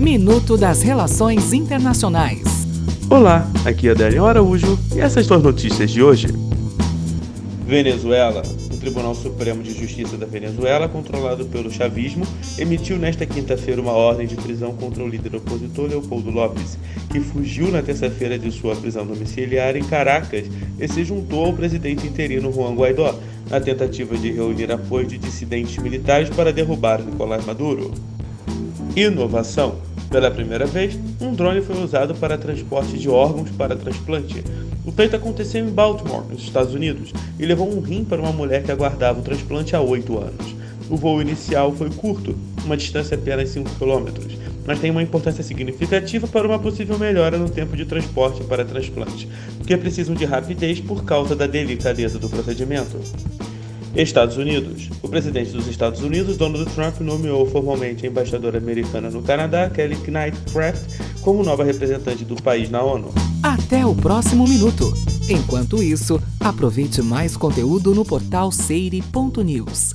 Minuto das Relações Internacionais. Olá, aqui é Adélio Araújo e essas são as notícias de hoje. Venezuela. O Tribunal Supremo de Justiça da Venezuela, controlado pelo chavismo, emitiu nesta quinta-feira uma ordem de prisão contra o líder opositor Leopoldo Lopes, que fugiu na terça-feira de sua prisão domiciliar em Caracas e se juntou ao presidente interino Juan Guaidó, na tentativa de reunir apoio de dissidentes militares para derrubar Nicolás Maduro. Inovação. Pela primeira vez, um drone foi usado para transporte de órgãos para transplante. O feito aconteceu em Baltimore, nos Estados Unidos, e levou um rim para uma mulher que aguardava o transplante há oito anos. O voo inicial foi curto, uma distância apenas 5 km, mas tem uma importância significativa para uma possível melhora no tempo de transporte para transplante, porque precisam de rapidez por causa da delicadeza do procedimento. Estados Unidos. O presidente dos Estados Unidos, Donald Trump, nomeou formalmente a embaixadora americana no Canadá, Kelly Knightcraft, como nova representante do país na ONU. Até o próximo minuto. Enquanto isso, aproveite mais conteúdo no portal seire.news.